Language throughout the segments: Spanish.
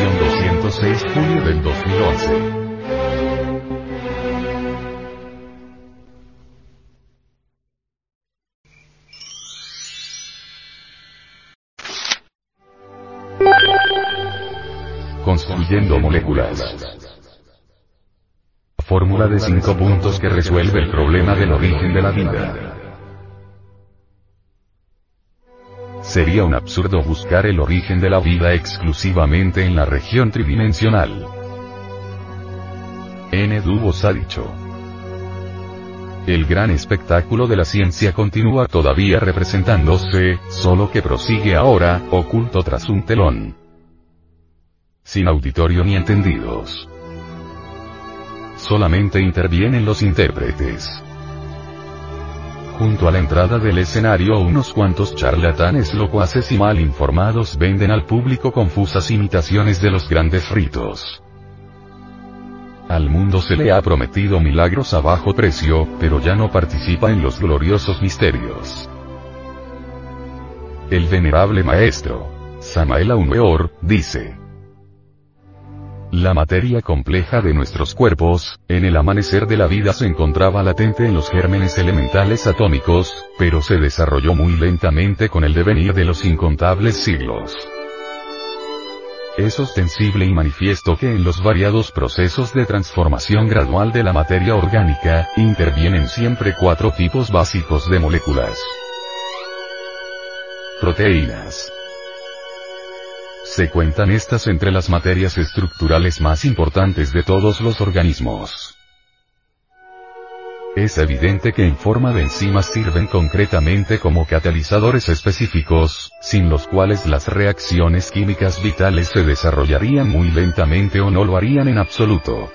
edición 206 julio del 2011. Construyendo moléculas. Fórmula de cinco puntos que resuelve el problema del origen de la vida. Sería un absurdo buscar el origen de la vida exclusivamente en la región tridimensional. N. Dubos ha dicho. El gran espectáculo de la ciencia continúa todavía representándose, solo que prosigue ahora, oculto tras un telón. Sin auditorio ni entendidos. Solamente intervienen los intérpretes. Junto a la entrada del escenario unos cuantos charlatanes locuaces y mal informados venden al público confusas imitaciones de los grandes ritos. Al mundo se le ha prometido milagros a bajo precio, pero ya no participa en los gloriosos misterios. El venerable maestro, Samael Aumeor, dice, la materia compleja de nuestros cuerpos, en el amanecer de la vida se encontraba latente en los gérmenes elementales atómicos, pero se desarrolló muy lentamente con el devenir de los incontables siglos. Es ostensible y manifiesto que en los variados procesos de transformación gradual de la materia orgánica, intervienen siempre cuatro tipos básicos de moléculas. Proteínas. Se cuentan estas entre las materias estructurales más importantes de todos los organismos. Es evidente que en forma de enzimas sirven concretamente como catalizadores específicos, sin los cuales las reacciones químicas vitales se desarrollarían muy lentamente o no lo harían en absoluto.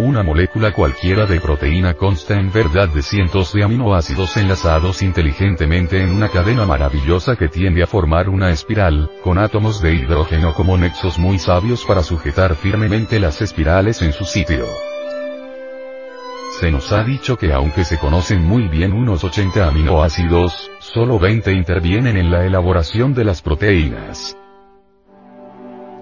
Una molécula cualquiera de proteína consta en verdad de cientos de aminoácidos enlazados inteligentemente en una cadena maravillosa que tiende a formar una espiral, con átomos de hidrógeno como nexos muy sabios para sujetar firmemente las espirales en su sitio. Se nos ha dicho que aunque se conocen muy bien unos 80 aminoácidos, solo 20 intervienen en la elaboración de las proteínas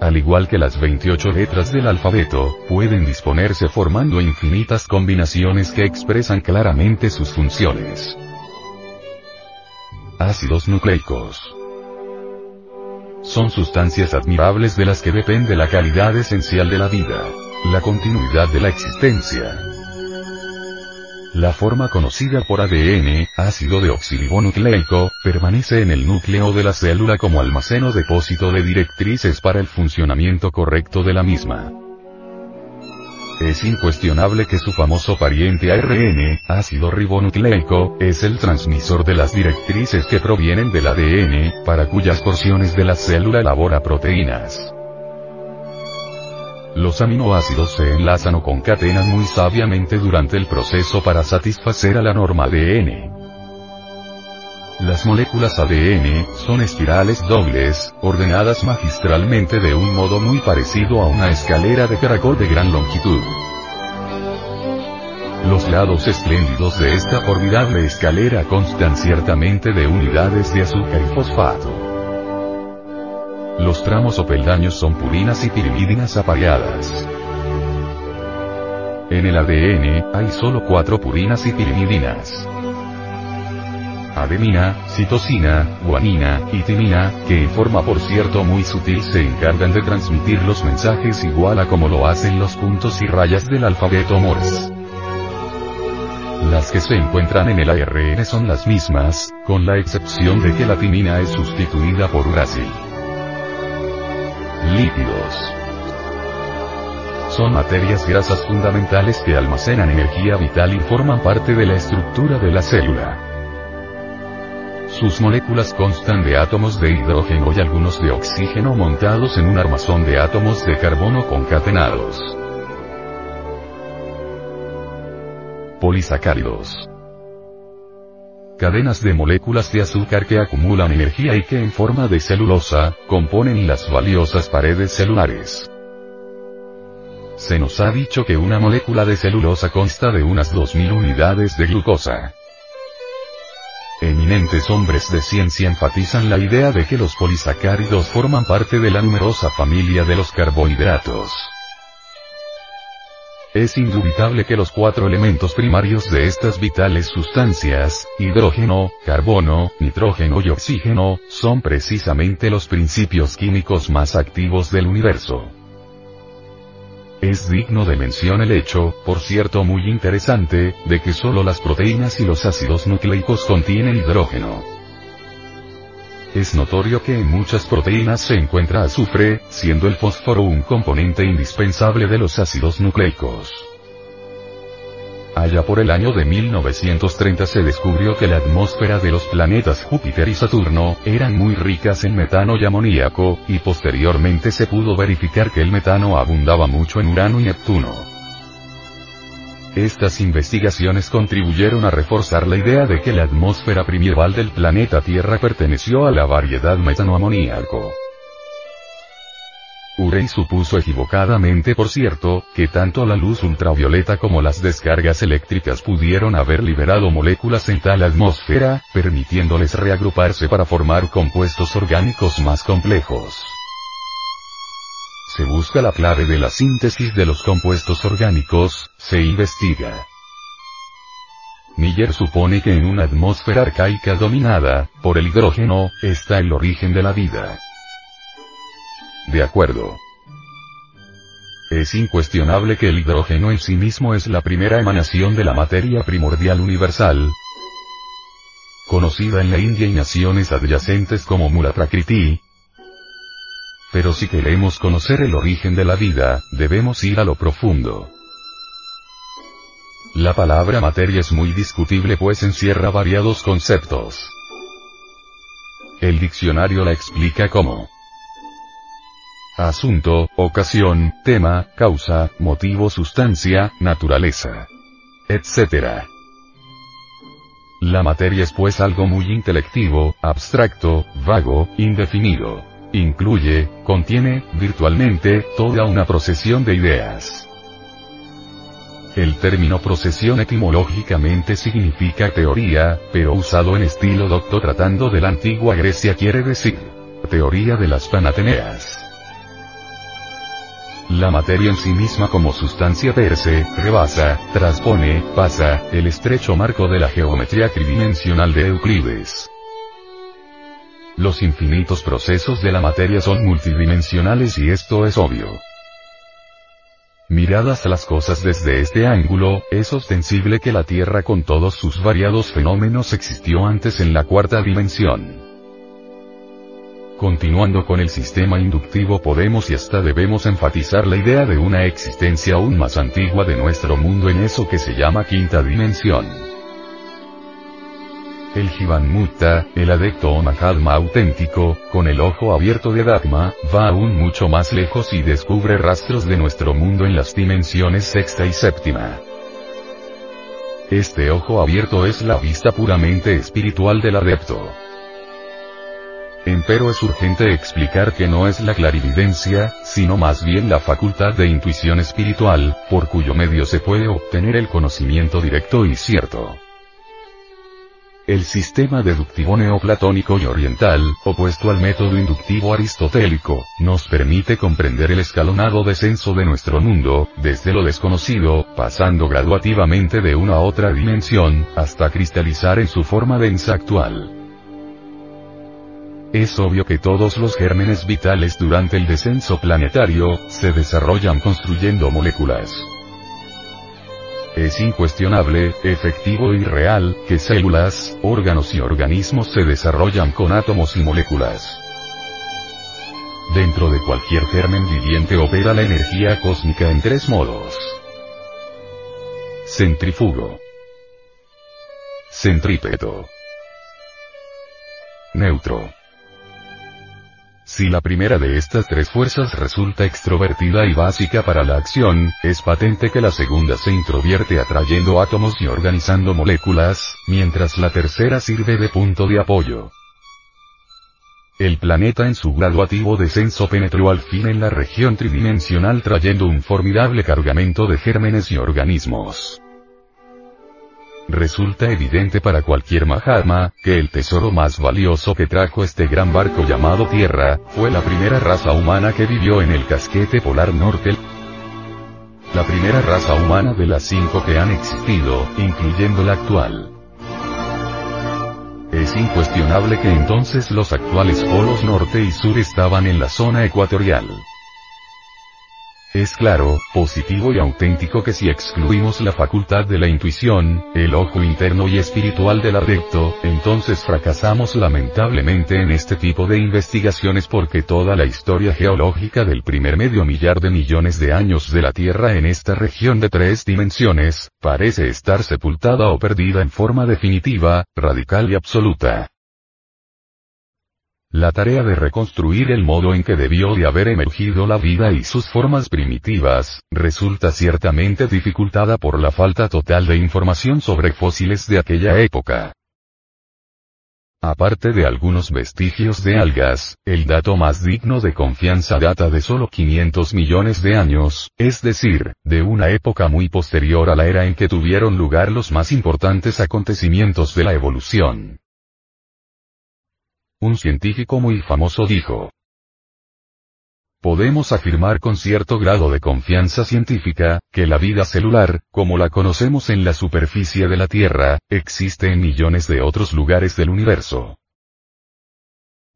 al igual que las 28 letras del alfabeto, pueden disponerse formando infinitas combinaciones que expresan claramente sus funciones. Ácidos nucleicos. Son sustancias admirables de las que depende la calidad esencial de la vida, la continuidad de la existencia, la forma conocida por ADN, ácido deoxirribonucleico, permanece en el núcleo de la célula como almacén o depósito de directrices para el funcionamiento correcto de la misma. Es incuestionable que su famoso pariente ARN, ácido ribonucleico, es el transmisor de las directrices que provienen del ADN, para cuyas porciones de la célula elabora proteínas. Los aminoácidos se enlazan o concatenan muy sabiamente durante el proceso para satisfacer a la norma ADN. Las moléculas ADN son espirales dobles, ordenadas magistralmente de un modo muy parecido a una escalera de caracol de gran longitud. Los lados espléndidos de esta formidable escalera constan ciertamente de unidades de azúcar y fosfato. Los tramos o peldaños son purinas y pirimídinas apareadas. En el ADN, hay solo cuatro purinas y pirimidinas. Adenina, citosina, guanina, y timina, que en forma por cierto muy sutil se encargan de transmitir los mensajes igual a como lo hacen los puntos y rayas del alfabeto Morse. Las que se encuentran en el ARN son las mismas, con la excepción de que la timina es sustituida por uracil. Lípidos. Son materias grasas fundamentales que almacenan energía vital y forman parte de la estructura de la célula. Sus moléculas constan de átomos de hidrógeno y algunos de oxígeno montados en un armazón de átomos de carbono concatenados. Polisacáridos cadenas de moléculas de azúcar que acumulan energía y que en forma de celulosa, componen las valiosas paredes celulares. Se nos ha dicho que una molécula de celulosa consta de unas 2000 unidades de glucosa. En eminentes hombres de ciencia enfatizan la idea de que los polisacáridos forman parte de la numerosa familia de los carbohidratos. Es indubitable que los cuatro elementos primarios de estas vitales sustancias, hidrógeno, carbono, nitrógeno y oxígeno, son precisamente los principios químicos más activos del universo. Es digno de mención el hecho, por cierto muy interesante, de que solo las proteínas y los ácidos nucleicos contienen hidrógeno. Es notorio que en muchas proteínas se encuentra azufre, siendo el fósforo un componente indispensable de los ácidos nucleicos. Allá por el año de 1930 se descubrió que la atmósfera de los planetas Júpiter y Saturno, eran muy ricas en metano y amoníaco, y posteriormente se pudo verificar que el metano abundaba mucho en Urano y Neptuno. Estas investigaciones contribuyeron a reforzar la idea de que la atmósfera primival del planeta Tierra perteneció a la variedad metanoamoníaco. Urey supuso equivocadamente por cierto, que tanto la luz ultravioleta como las descargas eléctricas pudieron haber liberado moléculas en tal atmósfera, permitiéndoles reagruparse para formar compuestos orgánicos más complejos se busca la clave de la síntesis de los compuestos orgánicos, se investiga. Miller supone que en una atmósfera arcaica dominada, por el hidrógeno, está el origen de la vida. De acuerdo. Es incuestionable que el hidrógeno en sí mismo es la primera emanación de la materia primordial universal, conocida en la India y naciones adyacentes como Mulaprakriti, pero si queremos conocer el origen de la vida, debemos ir a lo profundo. La palabra materia es muy discutible pues encierra variados conceptos. El diccionario la explica como asunto, ocasión, tema, causa, motivo, sustancia, naturaleza, etc. La materia es pues algo muy intelectivo, abstracto, vago, indefinido. Incluye, contiene, virtualmente, toda una procesión de ideas. El término procesión etimológicamente significa teoría, pero usado en estilo docto tratando de la antigua Grecia quiere decir teoría de las Panateneas. La materia en sí misma como sustancia per se, rebasa, transpone, pasa, el estrecho marco de la geometría tridimensional de Euclides. Los infinitos procesos de la materia son multidimensionales y esto es obvio. Miradas las cosas desde este ángulo, es ostensible que la Tierra con todos sus variados fenómenos existió antes en la cuarta dimensión. Continuando con el sistema inductivo podemos y hasta debemos enfatizar la idea de una existencia aún más antigua de nuestro mundo en eso que se llama quinta dimensión. El Jivan el adepto o Mahatma auténtico, con el ojo abierto de Dharma, va aún mucho más lejos y descubre rastros de nuestro mundo en las dimensiones sexta y séptima. Este ojo abierto es la vista puramente espiritual del adepto. Empero es urgente explicar que no es la clarividencia, sino más bien la facultad de intuición espiritual, por cuyo medio se puede obtener el conocimiento directo y cierto. El sistema deductivo neoplatónico y oriental, opuesto al método inductivo aristotélico, nos permite comprender el escalonado descenso de nuestro mundo, desde lo desconocido, pasando graduativamente de una a otra dimensión, hasta cristalizar en su forma densa actual. Es obvio que todos los gérmenes vitales durante el descenso planetario, se desarrollan construyendo moléculas. Es incuestionable, efectivo y real, que células, órganos y organismos se desarrollan con átomos y moléculas. Dentro de cualquier germen viviente opera la energía cósmica en tres modos. Centrifugo. Centrípeto. Neutro. Si la primera de estas tres fuerzas resulta extrovertida y básica para la acción, es patente que la segunda se introvierte atrayendo átomos y organizando moléculas, mientras la tercera sirve de punto de apoyo. El planeta en su graduativo descenso penetró al fin en la región tridimensional trayendo un formidable cargamento de gérmenes y organismos. Resulta evidente para cualquier Mahatma, que el tesoro más valioso que trajo este gran barco llamado Tierra, fue la primera raza humana que vivió en el casquete polar norte, la primera raza humana de las cinco que han existido, incluyendo la actual. Es incuestionable que entonces los actuales polos norte y sur estaban en la zona ecuatorial. Es claro, positivo y auténtico que si excluimos la facultad de la intuición, el ojo interno y espiritual del adepto, entonces fracasamos lamentablemente en este tipo de investigaciones porque toda la historia geológica del primer medio millar de millones de años de la Tierra en esta región de tres dimensiones, parece estar sepultada o perdida en forma definitiva, radical y absoluta. La tarea de reconstruir el modo en que debió de haber emergido la vida y sus formas primitivas, resulta ciertamente dificultada por la falta total de información sobre fósiles de aquella época. Aparte de algunos vestigios de algas, el dato más digno de confianza data de solo 500 millones de años, es decir, de una época muy posterior a la era en que tuvieron lugar los más importantes acontecimientos de la evolución. Un científico muy famoso dijo. Podemos afirmar con cierto grado de confianza científica, que la vida celular, como la conocemos en la superficie de la Tierra, existe en millones de otros lugares del universo.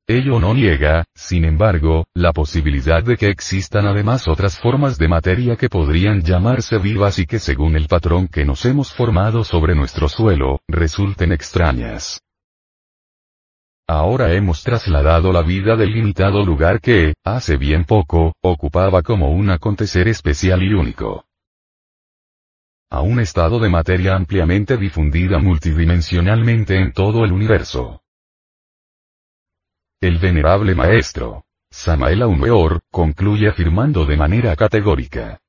Ello no niega, sin embargo, la posibilidad de que existan además otras formas de materia que podrían llamarse vivas y que según el patrón que nos hemos formado sobre nuestro suelo, resulten extrañas. Ahora hemos trasladado la vida del limitado lugar que, hace bien poco, ocupaba como un acontecer especial y único. A un estado de materia ampliamente difundida multidimensionalmente en todo el universo. El venerable maestro, Samael Weor, concluye afirmando de manera categórica.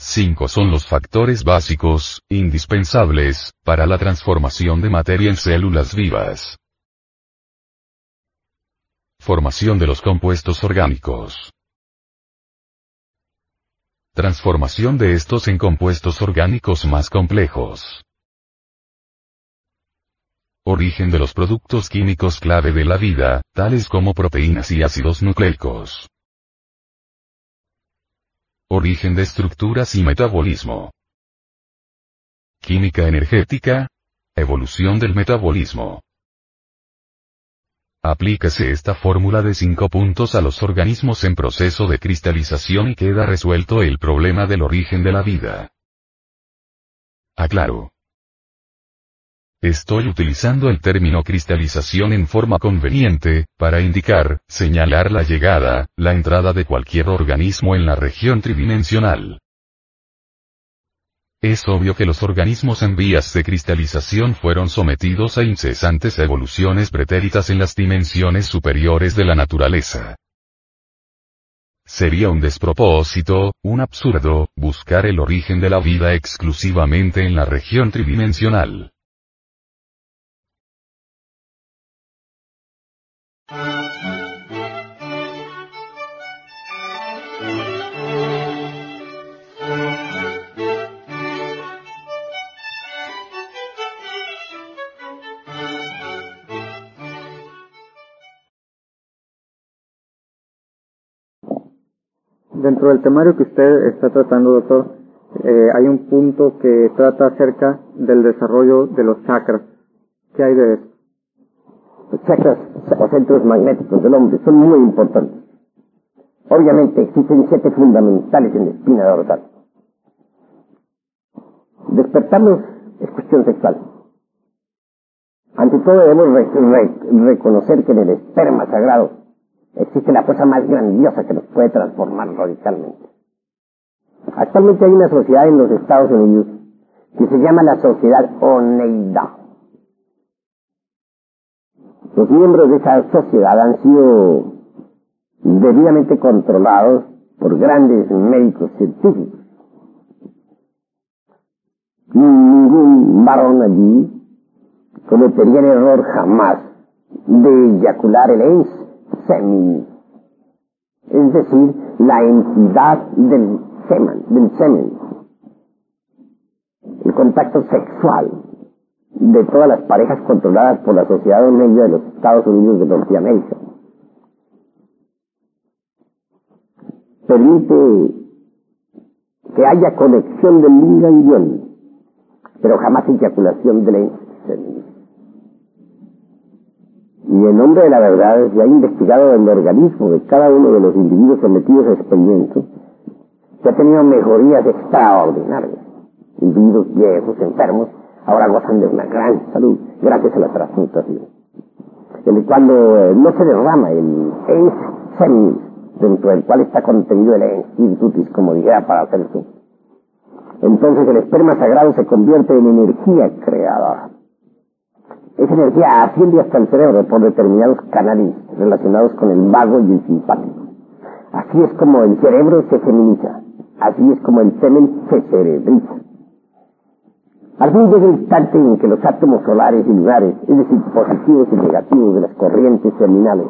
Cinco son los factores básicos, indispensables, para la transformación de materia en células vivas. Formación de los compuestos orgánicos. Transformación de estos en compuestos orgánicos más complejos. Origen de los productos químicos clave de la vida, tales como proteínas y ácidos nucleicos. Origen de estructuras y metabolismo. Química energética. Evolución del metabolismo. Aplíquese esta fórmula de cinco puntos a los organismos en proceso de cristalización y queda resuelto el problema del origen de la vida. Aclaro. Estoy utilizando el término cristalización en forma conveniente, para indicar, señalar la llegada, la entrada de cualquier organismo en la región tridimensional. Es obvio que los organismos en vías de cristalización fueron sometidos a incesantes evoluciones pretéritas en las dimensiones superiores de la naturaleza. Sería un despropósito, un absurdo, buscar el origen de la vida exclusivamente en la región tridimensional. Dentro del temario que usted está tratando, doctor, eh, hay un punto que trata acerca del desarrollo de los chakras. ¿Qué hay de eso? Chakras o centros magnéticos del hombre son muy importantes. Obviamente existen siete fundamentales en la espina dorsal. Despertarlos es cuestión sexual. Ante todo debemos reconocer que en el esperma sagrado existe la fuerza más grandiosa que nos puede transformar radicalmente. Actualmente hay una sociedad en los Estados Unidos que se llama la Sociedad Oneida. Los miembros de esa sociedad han sido debidamente controlados por grandes médicos científicos. Ningún varón allí cometería el error jamás de eyacular el ens semen, es decir, la entidad del semen, del semen. El contacto sexual de todas las parejas controladas por la sociedad de medio de los Estados Unidos de Norteamérica. Permite que haya conexión del yin y pero jamás eyaculación del ente. Y en nombre de la verdad se ha investigado el organismo de cada uno de los individuos sometidos a experimento que ha tenido mejorías extraordinarias. Individuos viejos, enfermos, ahora gozan de una gran salud gracias a la transmutación. Cuando eh, no se derrama el ens semis, dentro del cual está contenido el ens como dijera para hacer eso, entonces el esperma sagrado se convierte en energía creadora. Esa energía asciende hasta el cerebro por determinados canales relacionados con el vago y el simpático. Así es como el cerebro se feminiza. Así es como el semen se cerebriza. Al fin llega instante en que los átomos solares y lunares, es decir, positivos y negativos de las corrientes terminales,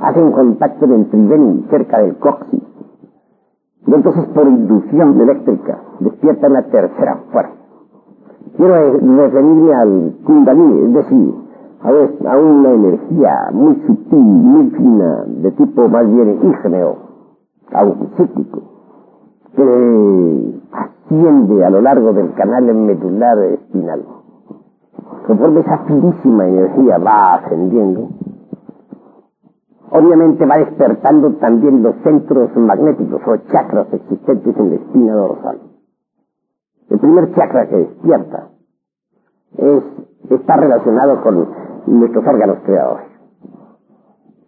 hacen contacto en el tridén cerca del coxis. Y entonces por inducción eléctrica despiertan la tercera fuerza. Quiero referirme al kundalini, es decir, a una energía muy sutil, muy fina, de tipo más bien ígneo, cíclico, que a lo largo del canal medular espinal. Conforme esa finísima energía va ascendiendo, obviamente va despertando también los centros magnéticos o chakras existentes en la espina dorsal. El primer chakra que despierta es, está relacionado con nuestros órganos creadores.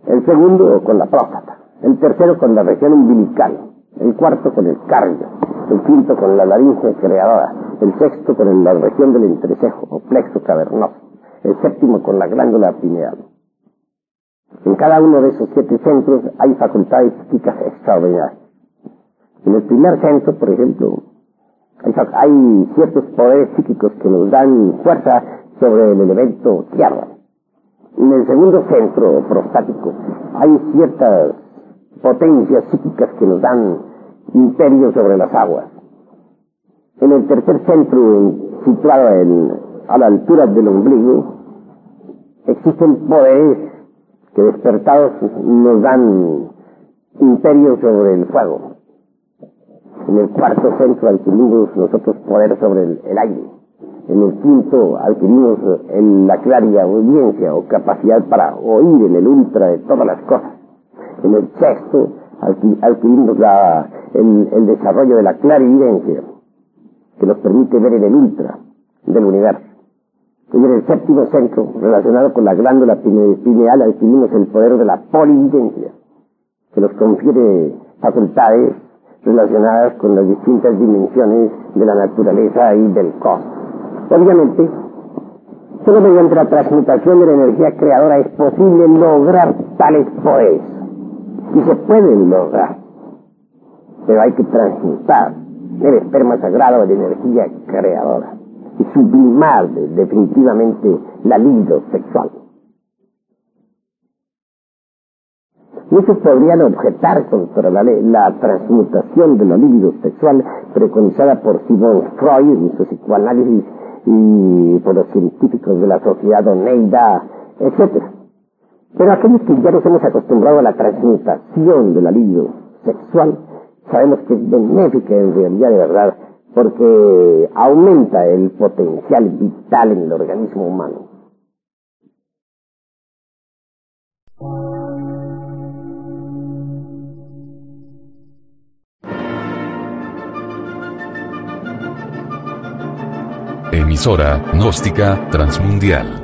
El segundo con la próstata. El tercero con la región umbilical. El cuarto con el cardio. El quinto con la laringe creadora. El sexto con la región del entrecejo o plexo cavernoso. El séptimo con la glándula pineal. En cada uno de esos siete centros hay facultades psíquicas extraordinarias. En el primer centro, por ejemplo, hay ciertos poderes psíquicos que nos dan fuerza sobre el elemento tierra. En el segundo centro prostático hay ciertas potencias psíquicas que nos dan imperio sobre las aguas. En el tercer centro, situado a la altura del ombligo, existen poderes que despertados nos dan imperio sobre el fuego. En el cuarto centro adquirimos nosotros poder sobre el, aire. En el quinto adquirimos en la claria audiencia o capacidad para oír en el ultra de todas las cosas. En el sexto adquirimos la, el, desarrollo de la clarividencia que nos permite ver en el ultra del universo. Y en el séptimo centro, relacionado con la glándula pineal, adquirimos el poder de la polividencia, que nos confiere facultades relacionadas con las distintas dimensiones de la naturaleza y del cosmos. Obviamente, solo mediante la transmutación de la energía creadora es posible lograr tales poderes. Y se pueden lograr. Pero hay que transmutar el esperma sagrado de energía creadora y sublimar definitivamente la libido sexual. Muchos podrían objetar contra la, transmutación de la libido sexual preconizada por Simon Freud en su psicoanálisis y por los científicos de la sociedad Oneida, etc. Pero aquellos que ya nos hemos acostumbrado a la transmutación de la libido sexual, sabemos que es benéfica en realidad de verdad, porque aumenta el potencial vital en el organismo humano. Emisora, gnóstica, transmundial.